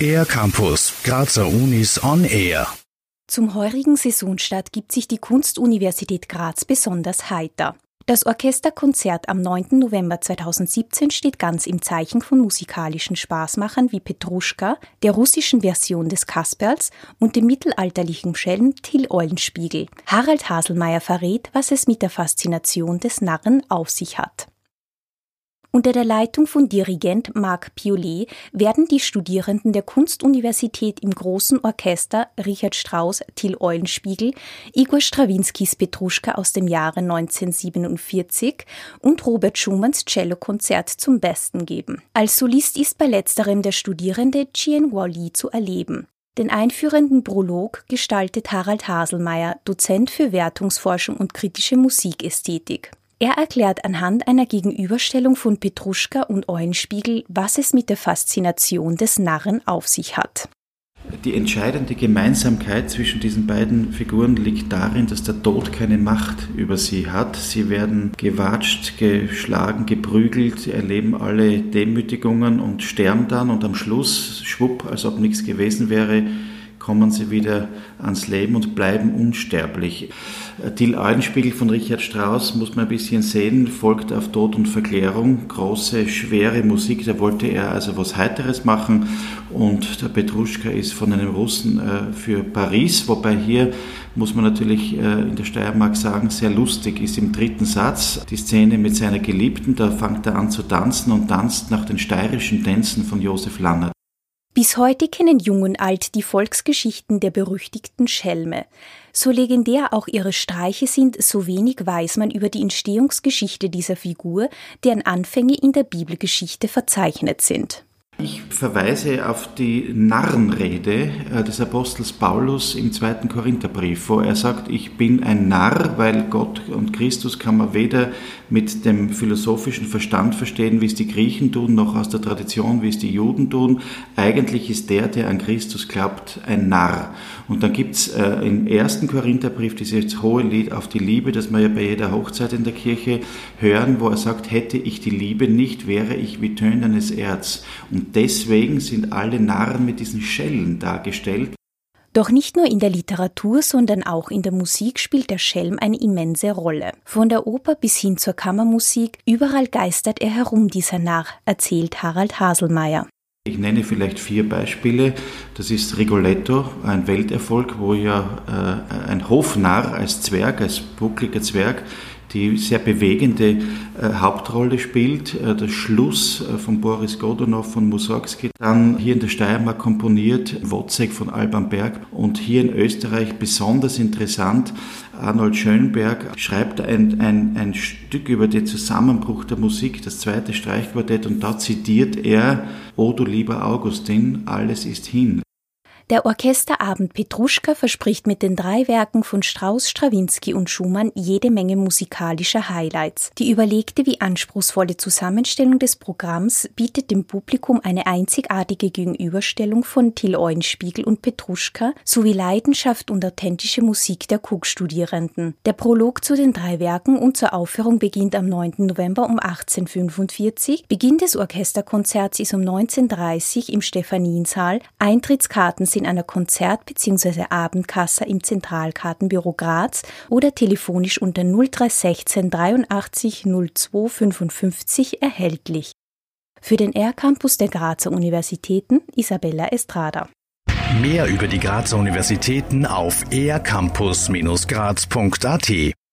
Air Campus, Grazer Unis on Air. Zum heurigen Saisonstart gibt sich die Kunstuniversität Graz besonders heiter. Das Orchesterkonzert am 9. November 2017 steht ganz im Zeichen von musikalischen Spaßmachern wie Petruschka, der russischen Version des Kasperls und dem mittelalterlichen Schelm Till Eulenspiegel. Harald Haselmeier verrät, was es mit der Faszination des Narren auf sich hat. Unter der Leitung von Dirigent Marc Piolet werden die Studierenden der Kunstuniversität im großen Orchester Richard Strauss Till Eulenspiegel, Igor Strawinskys Petruschka aus dem Jahre 1947 und Robert Schumanns Cellokonzert zum Besten geben. Als Solist ist bei letzterem der Studierende Chien Wally zu erleben. Den einführenden Prolog gestaltet Harald Haselmeier, Dozent für Wertungsforschung und kritische Musikästhetik. Er erklärt anhand einer Gegenüberstellung von Petruschka und Eulenspiegel, was es mit der Faszination des Narren auf sich hat. Die entscheidende Gemeinsamkeit zwischen diesen beiden Figuren liegt darin, dass der Tod keine Macht über sie hat. Sie werden gewatscht, geschlagen, geprügelt, erleben alle Demütigungen und sterben dann und am Schluss, schwupp, als ob nichts gewesen wäre, kommen sie wieder ans Leben und bleiben unsterblich. Till Eulenspiegel von Richard Strauss, muss man ein bisschen sehen, folgt auf Tod und Verklärung, große, schwere Musik, da wollte er also was Heiteres machen und der Petruschka ist von einem Russen äh, für Paris, wobei hier muss man natürlich äh, in der Steiermark sagen, sehr lustig ist im dritten Satz die Szene mit seiner Geliebten, da fängt er an zu tanzen und tanzt nach den steirischen Tänzen von Josef Lannert. Bis heute kennen Jung und Alt die Volksgeschichten der berüchtigten Schelme. So legendär auch ihre Streiche sind, so wenig weiß man über die Entstehungsgeschichte dieser Figur, deren Anfänge in der Bibelgeschichte verzeichnet sind. Ich verweise auf die Narrenrede äh, des Apostels Paulus im zweiten Korintherbrief, wo er sagt, ich bin ein Narr, weil Gott und Christus kann man weder mit dem philosophischen Verstand verstehen, wie es die Griechen tun, noch aus der Tradition, wie es die Juden tun. Eigentlich ist der, der an Christus glaubt, ein Narr. Und dann gibt's äh, im ersten Korintherbrief dieses hohe Lied auf die Liebe, das wir ja bei jeder Hochzeit in der Kirche hören, wo er sagt, hätte ich die Liebe nicht, wäre ich wie tönendes Erz. Und deswegen sind alle Narren mit diesen Schellen dargestellt. Doch nicht nur in der Literatur, sondern auch in der Musik spielt der Schelm eine immense Rolle. Von der Oper bis hin zur Kammermusik, überall geistert er herum, dieser Narr, erzählt Harald Haselmeier. Ich nenne vielleicht vier Beispiele. Das ist Rigoletto, ein Welterfolg, wo ja äh, ein Hofnarr als Zwerg, als buckliger Zwerg die sehr bewegende äh, Hauptrolle spielt. Äh, der Schluss äh, von Boris Godunov von Mussorgsky, dann hier in der Steiermark komponiert, Wozzeck von Alban Berg und hier in Österreich besonders interessant. Arnold Schönberg schreibt ein, ein, ein Stück über den Zusammenbruch der Musik, das zweite Streichquartett, und da zitiert er, O du lieber Augustin, alles ist hin. Der Orchesterabend Petruschka verspricht mit den drei Werken von Strauss, Strawinski und Schumann jede Menge musikalischer Highlights. Die überlegte wie anspruchsvolle Zusammenstellung des Programms bietet dem Publikum eine einzigartige Gegenüberstellung von Till Eulenspiegel und Petruschka sowie Leidenschaft und authentische Musik der Cook-Studierenden. Der Prolog zu den drei Werken und zur Aufführung beginnt am 9. November um 1845. Beginn des Orchesterkonzerts ist um 19.30 Uhr im Stephaniensaal. Eintrittskarten sind in einer Konzert- bzw. Abendkasse im Zentralkartenbüro Graz oder telefonisch unter 0316 83 02 55 erhältlich. Für den R-Campus der Grazer Universitäten Isabella Estrada. Mehr über die Grazer Universitäten auf ercampus-graz.at